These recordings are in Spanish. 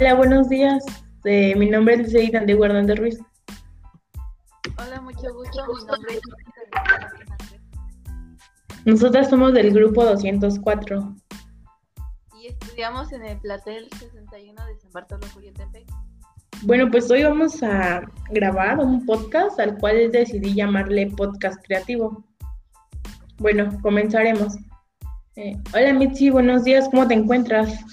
Hola, buenos días. Eh, mi nombre es Liceida Andrés Hernández Ruiz. Hola, mucho gusto. Mi nombre es Nosotras somos del grupo 204. Y estudiamos en el platel 61 de San Bartolo Cuyetepec. Bueno, pues hoy vamos a grabar un podcast al cual decidí llamarle podcast creativo. Bueno, comenzaremos. Eh, hola Mitzi, buenos días, ¿cómo te encuentras?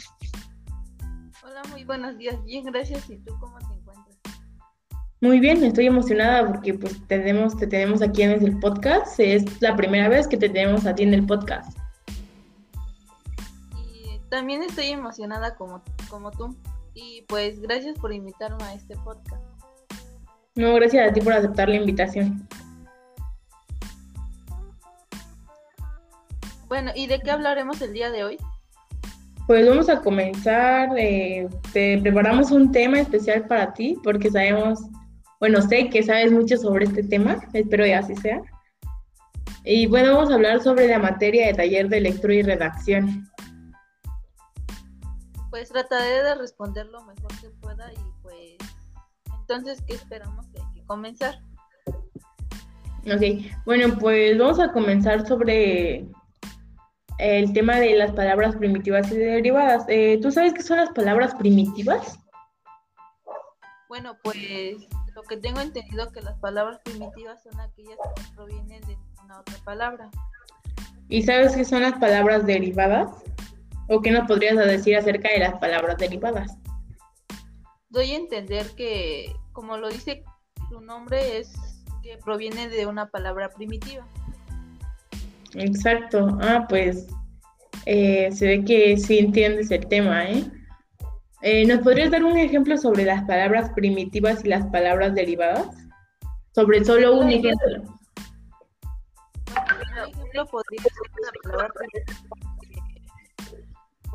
Hola, muy buenos días, bien, gracias. ¿Y tú cómo te encuentras? Muy bien, estoy emocionada porque pues tenemos, te tenemos aquí en el podcast. Es la primera vez que te tenemos a ti en el podcast. Y también estoy emocionada como, como tú. Y pues gracias por invitarme a este podcast. No, gracias a ti por aceptar la invitación. Bueno, ¿y de qué hablaremos el día de hoy? Pues vamos a comenzar, eh, te preparamos un tema especial para ti porque sabemos, bueno, sé que sabes mucho sobre este tema, espero que así sea. Y bueno, vamos a hablar sobre la materia de taller de lectura y redacción. Pues trataré de responder lo mejor que pueda y pues entonces, ¿qué esperamos que hay que comenzar? Ok, bueno, pues vamos a comenzar sobre el tema de las palabras primitivas y derivadas. Eh, ¿Tú sabes qué son las palabras primitivas? Bueno, pues lo que tengo entendido que las palabras primitivas son aquellas que provienen de una otra palabra. ¿Y sabes qué son las palabras derivadas? ¿O qué nos podrías decir acerca de las palabras derivadas? Doy a entender que, como lo dice su nombre, es que proviene de una palabra primitiva. Exacto. Ah, pues eh, se ve que sí entiendes el tema, ¿eh? ¿eh? ¿Nos podrías dar un ejemplo sobre las palabras primitivas y las palabras derivadas? Sobre solo un ejemplo. Un ejemplo podría ser una palabra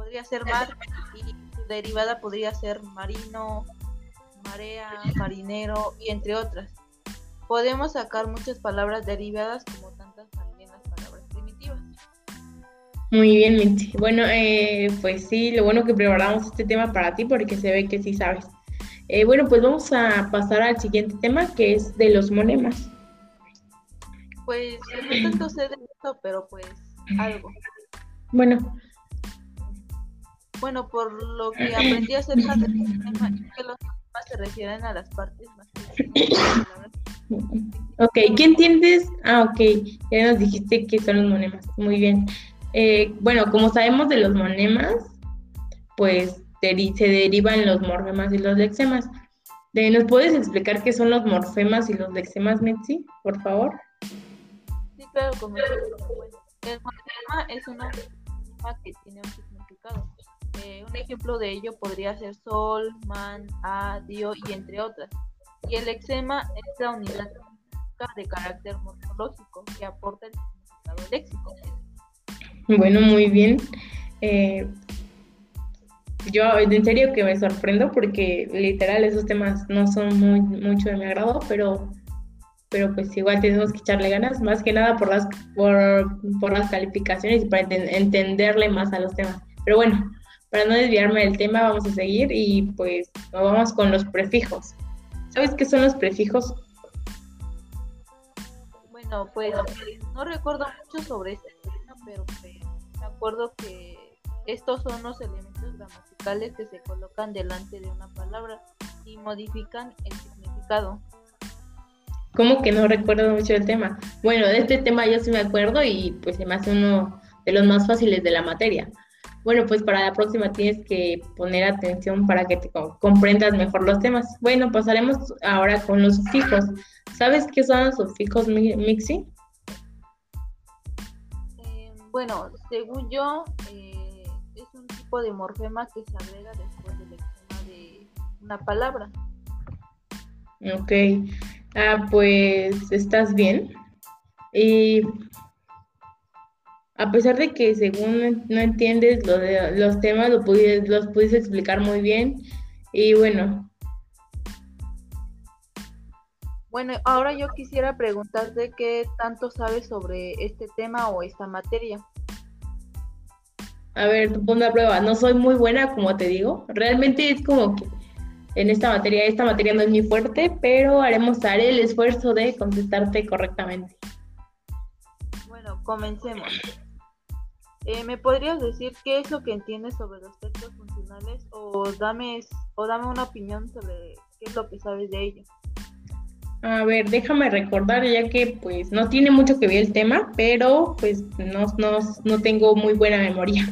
podría ser mar y su derivada podría ser marino, marea, marinero y entre otras. Podemos sacar muchas palabras derivadas como Muy bien, Mitzi. Bueno, eh, pues sí, lo bueno que preparamos este tema para ti porque se ve que sí sabes. Eh, bueno, pues vamos a pasar al siguiente tema que es de los monemas. Pues no tanto sé de esto, pero pues algo. Bueno. Bueno, por lo que aprendí acerca del tema, que los monemas se refieren a las partes más Ok, ¿qué entiendes? Ah, ok, ya nos dijiste que son los monemas. Muy bien. Eh, bueno, como sabemos de los monemas, pues se derivan los morfemas y los lexemas. ¿Nos puedes explicar qué son los morfemas y los lexemas, Metzi, por favor? Sí, claro, como el morfema es una morfema que tiene un significado. Eh, un ejemplo de ello podría ser sol, man, a, dio y entre otras. Y el lexema es la unidad de carácter morfológico que aporta el significado léxico. Bueno, muy bien. Eh, yo en serio que me sorprendo porque literal esos temas no son muy mucho de mi agrado, pero pero pues igual tenemos que echarle ganas, más que nada por las por, las calificaciones y para entenderle más a los temas. Pero bueno, para no desviarme del tema, vamos a seguir y pues nos vamos con los prefijos. ¿Sabes qué son los prefijos? Bueno, pues no recuerdo mucho sobre este pero me acuerdo que estos son los elementos gramaticales que se colocan delante de una palabra y modifican el significado. ¿Cómo que no recuerdo mucho el tema? Bueno, de este tema yo sí me acuerdo y pues se me hace uno de los más fáciles de la materia. Bueno, pues para la próxima tienes que poner atención para que te comprendas mejor los temas. Bueno, pasaremos ahora con los sufijos. ¿Sabes qué son los sufijos, Mixi? Bueno, según yo, eh, es un tipo de morfema que se agrega después del extrema de una palabra. Ok. Ah, pues estás bien. Y a pesar de que según no entiendes lo los temas, lo los puedes explicar muy bien. Y bueno, Bueno, ahora yo quisiera preguntarte qué tanto sabes sobre este tema o esta materia. A ver, punto de prueba. No soy muy buena, como te digo. Realmente es como que en esta materia, esta materia no es muy fuerte, pero haremos, haré el esfuerzo de contestarte correctamente. Bueno, comencemos. Eh, ¿Me podrías decir qué es lo que entiendes sobre los textos funcionales o dame, o dame una opinión sobre qué es lo que sabes de ellos? A ver, déjame recordar ya que pues no tiene mucho que ver el tema, pero pues no, no, no tengo muy buena memoria.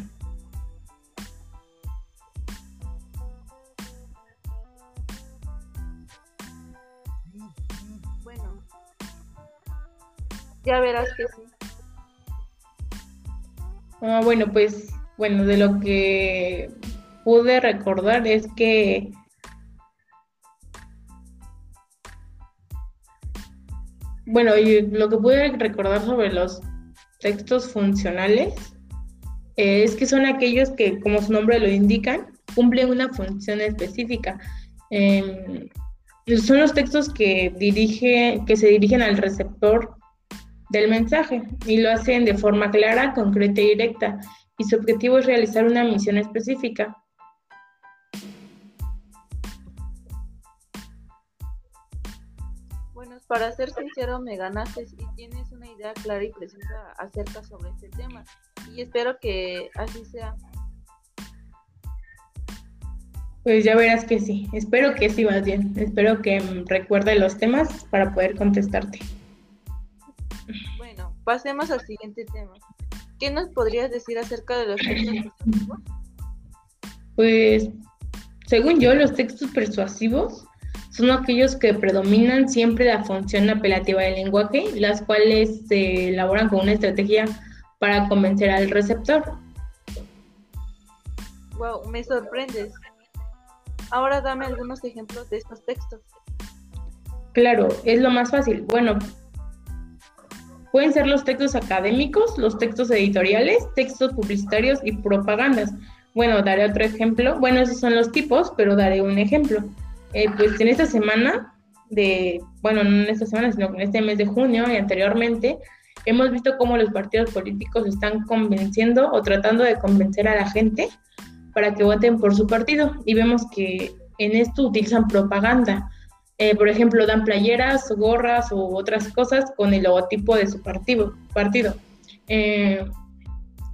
Bueno, ya verás que sí. Ah, bueno, pues bueno, de lo que pude recordar es que Bueno, y lo que pude recordar sobre los textos funcionales es que son aquellos que, como su nombre lo indican, cumplen una función específica. Em, son los textos que, dirige, que se dirigen al receptor del mensaje y lo hacen de forma clara, concreta y directa. Y su objetivo es realizar una misión específica. Para ser sincero, me ganaste y tienes una idea clara y precisa acerca sobre este tema. Y espero que así sea. Pues ya verás que sí. Espero que sí vas bien. Espero que recuerde los temas para poder contestarte. Bueno, pasemos al siguiente tema. ¿Qué nos podrías decir acerca de los textos persuasivos? Pues, según yo, los textos persuasivos son aquellos que predominan siempre la función apelativa del lenguaje, las cuales se elaboran con una estrategia para convencer al receptor. Wow, me sorprendes. Ahora dame algunos ejemplos de estos textos. Claro, es lo más fácil. Bueno, pueden ser los textos académicos, los textos editoriales, textos publicitarios y propagandas. Bueno, daré otro ejemplo. Bueno, esos son los tipos, pero daré un ejemplo. Eh, pues en esta semana de, bueno, no en esta semana, sino en este mes de junio y anteriormente, hemos visto cómo los partidos políticos están convenciendo o tratando de convencer a la gente para que voten por su partido. Y vemos que en esto utilizan propaganda. Eh, por ejemplo, dan playeras, gorras u otras cosas con el logotipo de su partido. partido. Eh,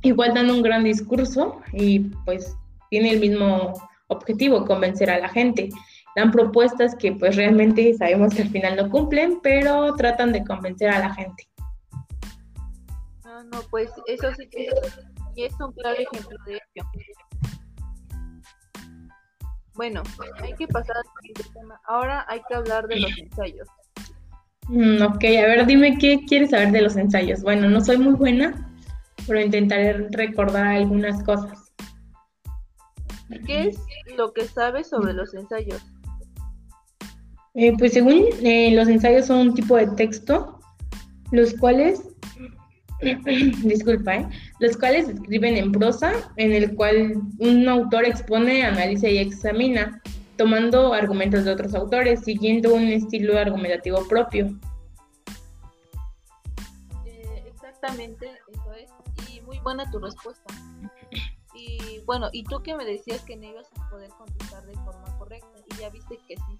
igual dan un gran discurso y pues tiene el mismo objetivo, convencer a la gente dan propuestas que pues realmente sabemos que al final no cumplen, pero tratan de convencer a la gente. No, no, pues eso sí que es un claro ejemplo de ello. Bueno, hay que pasar al siguiente tema. Ahora hay que hablar de los ensayos. Mm, ok, a ver, dime qué quieres saber de los ensayos. Bueno, no soy muy buena, pero intentaré recordar algunas cosas. ¿Qué es lo que sabes sobre los ensayos? Eh, pues según eh, los ensayos son un tipo de texto, los cuales, disculpa, eh, los cuales escriben en prosa, en el cual un autor expone, analiza y examina, tomando argumentos de otros autores, siguiendo un estilo argumentativo propio. exactamente, eso es. Y muy buena tu respuesta. Y bueno, y tú que me decías que no ibas a poder contestar de forma correcta, y ya viste que sí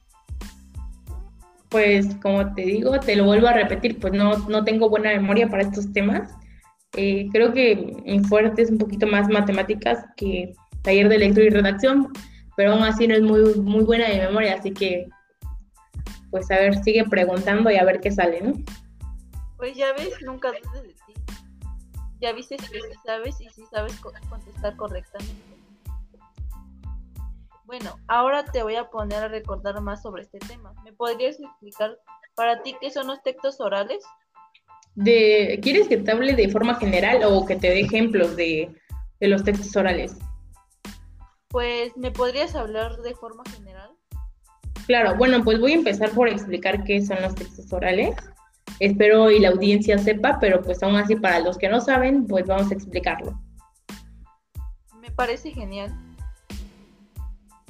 pues como te digo, te lo vuelvo a repetir, pues no, no tengo buena memoria para estos temas. Eh, creo que mi fuerte es un poquito más matemáticas que taller de lectura y redacción, pero aún así no es muy, muy buena de memoria, así que pues a ver, sigue preguntando y a ver qué sale, ¿no? Pues ya ves, nunca dudes de ti. Ya viste que sabes y sí sabes contestar correctamente. Bueno, ahora te voy a poner a recordar más sobre este tema. ¿Me podrías explicar para ti qué son los textos orales? De, ¿Quieres que te hable de forma general o que te dé ejemplos de, de los textos orales? Pues, ¿me podrías hablar de forma general? Claro, bueno, pues voy a empezar por explicar qué son los textos orales. Espero y la audiencia sepa, pero pues aún así para los que no saben, pues vamos a explicarlo. Me parece genial.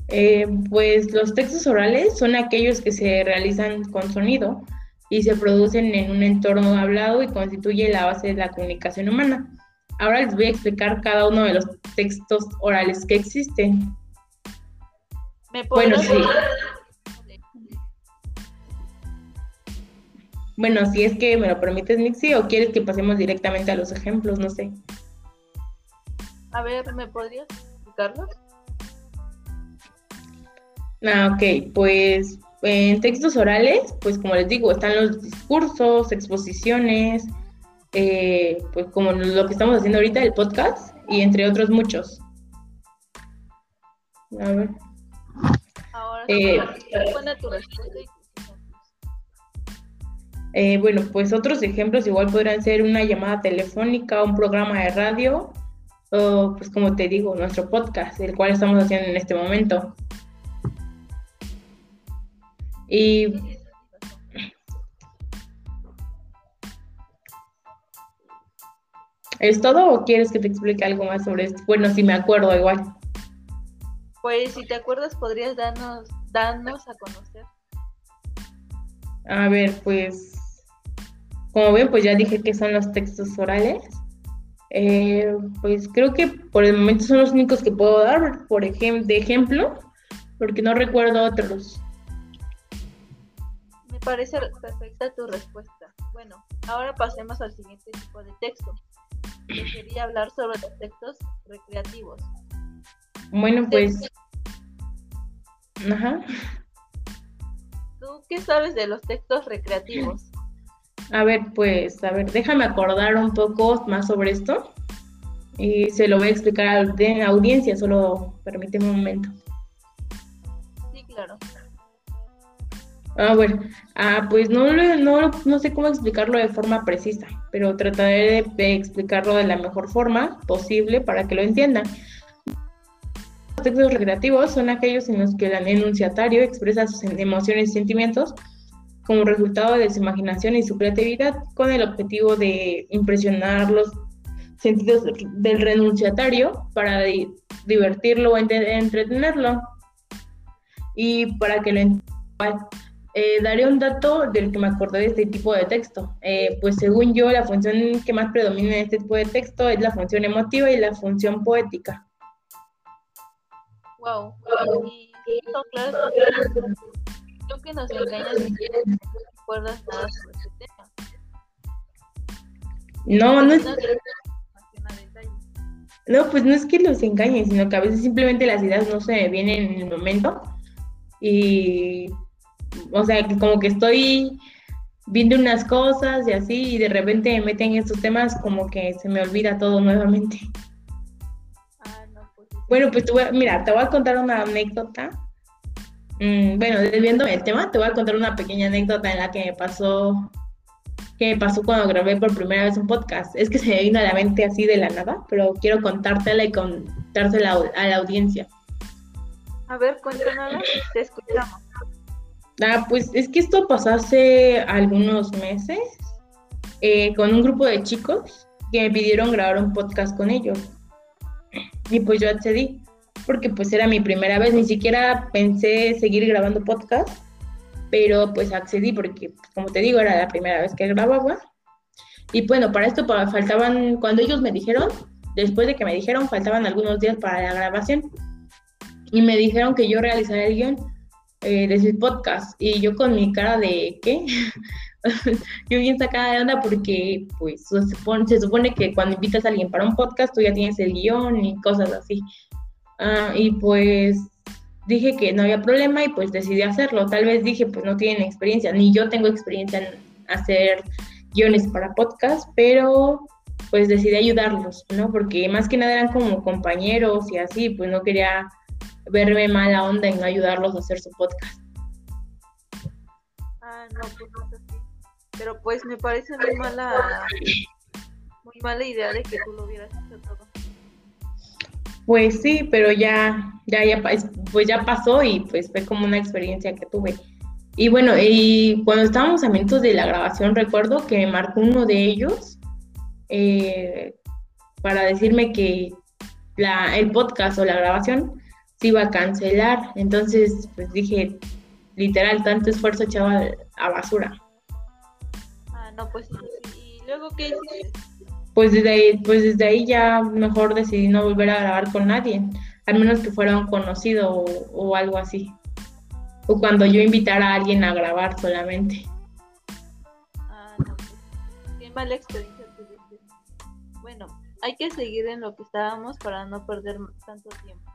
Eh, pues los textos orales son aquellos que se realizan con sonido y se producen en un entorno hablado y constituye la base de la comunicación humana. ahora les voy a explicar cada uno de los textos orales que existen. ¿Me Bueno, sí. Bueno, si es que me lo permites, Nixie, o quieres que pasemos directamente a los ejemplos, no sé. A ver, ¿me podrías explicarlos? Ah, ok, pues en textos orales, pues como les digo, están los discursos, exposiciones, eh, pues como lo que estamos haciendo ahorita, el podcast, y entre otros muchos. A ver. Ahora Eh, tu respuesta y. Eh, bueno, pues otros ejemplos igual podrían ser una llamada telefónica, un programa de radio, o pues como te digo, nuestro podcast, el cual estamos haciendo en este momento. Y ¿es todo o quieres que te explique algo más sobre esto? Bueno, si me acuerdo igual. Pues si te acuerdas, podrías darnos, darnos a conocer. A ver, pues, como ven, pues ya dije que son los textos orales. Eh, pues creo que por el momento son los únicos que puedo dar, por ejemplo, de ejemplo, porque no recuerdo otros. Parece perfecta tu respuesta. Bueno, ahora pasemos al siguiente tipo de texto. Que quería hablar sobre los textos recreativos. Bueno, pues, ajá. ¿Tú qué sabes de los textos recreativos? A ver, pues, a ver, déjame acordar un poco más sobre esto y se lo voy a explicar a la audiencia, solo permíteme un momento. Sí, claro. Ah, bueno, ah, pues no, no, no sé cómo explicarlo de forma precisa, pero trataré de, explicarlo de la mejor forma posible para que lo entiendan. Los textos recreativos son aquellos en los que el enunciatario expresa sus emociones y sentimientos como resultado de su imaginación y su creatividad con el objetivo de impresionar los sentidos del renunciatario para di- divertirlo o entretenerlo. Y para que lo entiendan, eh, daré un dato del que me acordé de este tipo de texto. Eh, pues según yo, la función que más predomina en este tipo de texto es la función emotiva y la función poética. Wow. Y son claras. Creo que nos engañas si no recuerdas nada sobre este tema. No, no es, No pues no es que los engañe, sino que a veces simplemente las ideas no se vienen en el momento. Y, o sea, que como que estoy viendo unas cosas y así, y de repente me meten en estos temas, como que se me olvida todo nuevamente. Ah, no, pues. Bueno, pues voy mira, te voy a contar una anécdota. Mm, bueno, desviándome del tema, te voy a contar una pequeña anécdota en la que me pasó, que me pasó cuando grabé por primera vez un podcast. Es que se me vino a la mente así de la nada, pero quiero contártela y contársela a la- a la audiencia. A ver, cuéntanos, te escuchamos. Ah, pues es que esto pasó hace algunos meses eh, con un grupo de chicos que me pidieron grabar un podcast con ellos. Y pues yo accedí, porque pues era mi primera vez, ni siquiera pensé seguir grabando podcast, pero pues accedí porque, pues, como te digo, era la primera vez que grababa. Y bueno, para esto faltaban, cuando ellos me dijeron, después de que me dijeron, faltaban algunos días para la grabación. Y me dijeron que yo realizara el guion eh, de su podcast. Y yo con mi cara de, ¿qué? yo bien sacada de onda porque pues se supone, se supone que cuando invitas a alguien para un podcast tú ya tienes el guion y cosas así. Ah, y pues dije que no había problema y pues decidí hacerlo. Tal vez dije pues no tienen experiencia, ni yo tengo experiencia en hacer guiones para podcast, pero pues decidí ayudarlos, ¿no? Porque más que nada eran como compañeros y así, pues no quería verme mala onda en ayudarlos a hacer su podcast. Ah, no, pues no es así. Pero pues me parece muy mala, muy mala idea de que tú lo hubieras hecho todo. Pues sí, pero ya, ya, ya, pues ya pasó y pues fue como una experiencia que tuve. Y bueno, y cuando estábamos a minutos de la grabación, recuerdo que me marcó uno de ellos eh, para decirme que la, el podcast o la grabación se iba a cancelar. Entonces, pues dije, literal, tanto esfuerzo echaba a- basura. Ah, no, pues. ¿Y luego qué hiciste? pues desde ahí, pues desde ahí ya mejor decidí no volver a grabar con nadie, al menos que fuera un conocido o, algo así. O cuando yo invitara a alguien a grabar solamente. Ah, no, pues, qué mala experiencia tuviste. Bueno, hay que seguir en lo que estábamos para no perder tanto tiempo.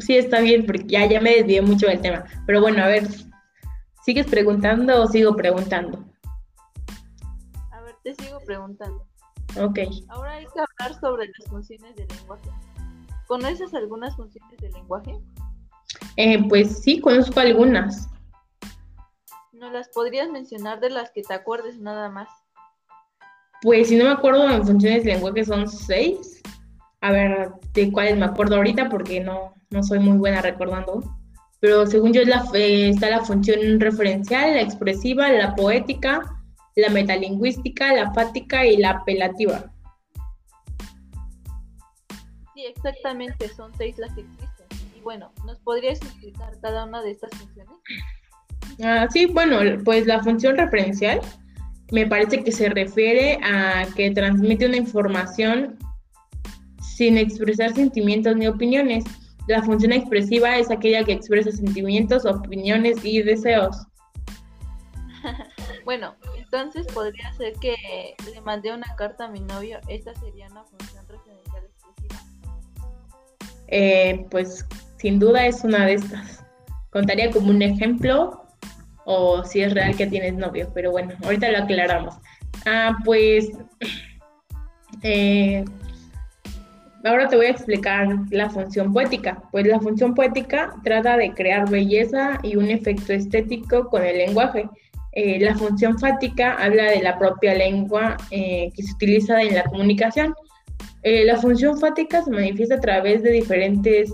Sí, está bien, porque ya, ya me desvié mucho del tema. Pero bueno, a ver, ¿sigues preguntando o sigo preguntando? te sigo preguntando. Ok. Ahora hay que hablar sobre las funciones del lenguaje. ¿Conoces algunas funciones del lenguaje? Eh, pues sí, conozco algunas. ¿No las podrías mencionar de las que te acuerdes nada más? Pues si no me acuerdo, en funciones del lenguaje son seis. A ver, de cuáles me acuerdo ahorita porque no, no soy muy buena recordando. Pero según yo la, eh, está la función referencial, la expresiva, la poética, la metalingüística, la fática y la apelativa. Sí, exactamente, son seis las que existen. Y bueno, ¿nos podrías explicar cada una de estas funciones? Ah, sí, bueno, pues la función referencial me parece que se refiere a que transmite una información sin expresar sentimientos ni opiniones. La función expresiva es aquella que expresa sentimientos, opiniones y deseos. bueno, entonces podría ser que le mandé una carta a mi novio. Esta sería una función referencial expresiva. Eh, pues sin duda es una de estas. Contaría como un ejemplo o si es real que tienes novio, pero bueno, ahorita lo aclaramos. Ah, pues eh, ahora te voy a explicar la función poética. Pues la función poética trata de crear belleza y un efecto estético con el lenguaje. Eh, la función fática habla de la propia lengua eh, que se utiliza en la comunicación. Eh, la función fática se manifiesta a través de diferentes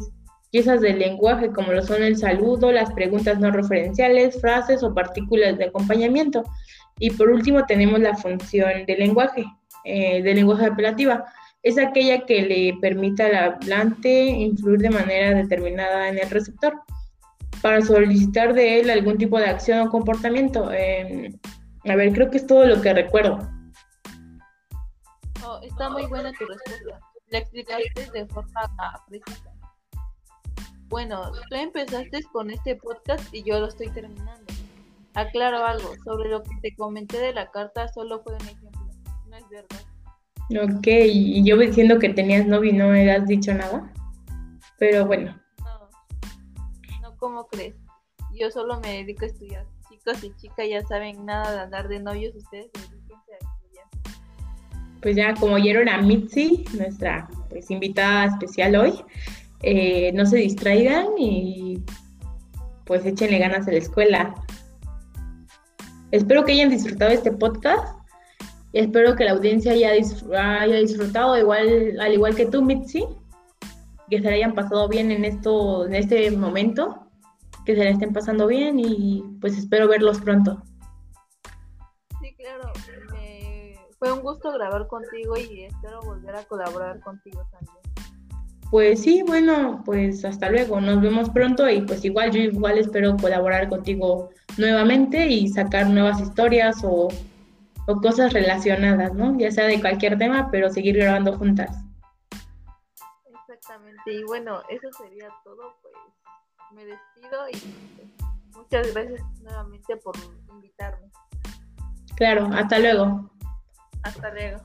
piezas del lenguaje, como lo son el saludo, las preguntas no referenciales, frases o partículas de acompañamiento. Y por último tenemos la función del lenguaje, del lenguaje apelativa. Es aquella que le permite al hablante influir de manera determinada en el receptor para solicitar de él algún tipo de acción o comportamiento. Em, a ver, creo que es todo lo que recuerdo. Oh, está muy buena tu respuesta. La explicaste de forma precisa. Bueno, tú empezaste con este podcast y yo lo estoy terminando. Aclaro algo, sobre lo que te comenté de la carta solo fue un ejemplo, no es verdad. Ok, y yo diciendo que tenías novio y no me has dicho nada. Pero bueno. ¿cómo crees? Yo solo me dedico a estudiar. Chicos y chicas ya saben nada de andar de novios, ustedes dedíquense a estudiar. Pues ya como oyeron a Mitzi, nuestra pues, invitada especial hoy, eh, no se distraigan y pues échenle ganas a la escuela. Espero que hayan disfrutado este podcast espero que la audiencia haya, haya disfrutado igual, al igual que tú, Mitzi, que se hayan pasado bien en esto, en este momento que se la estén pasando bien y pues espero verlos pronto. Sí, claro. Fue un gusto grabar contigo y espero volver a colaborar contigo también. Pues sí, bueno, pues hasta luego, nos vemos pronto y pues igual yo igual espero colaborar contigo nuevamente y sacar nuevas historias o, o cosas relacionadas, ¿no? Ya sea de cualquier tema, pero seguir grabando juntas. Exactamente, y bueno, eso sería todo, pues me despido y muchas gracias nuevamente por invitarme. Claro, hasta luego. Hasta luego.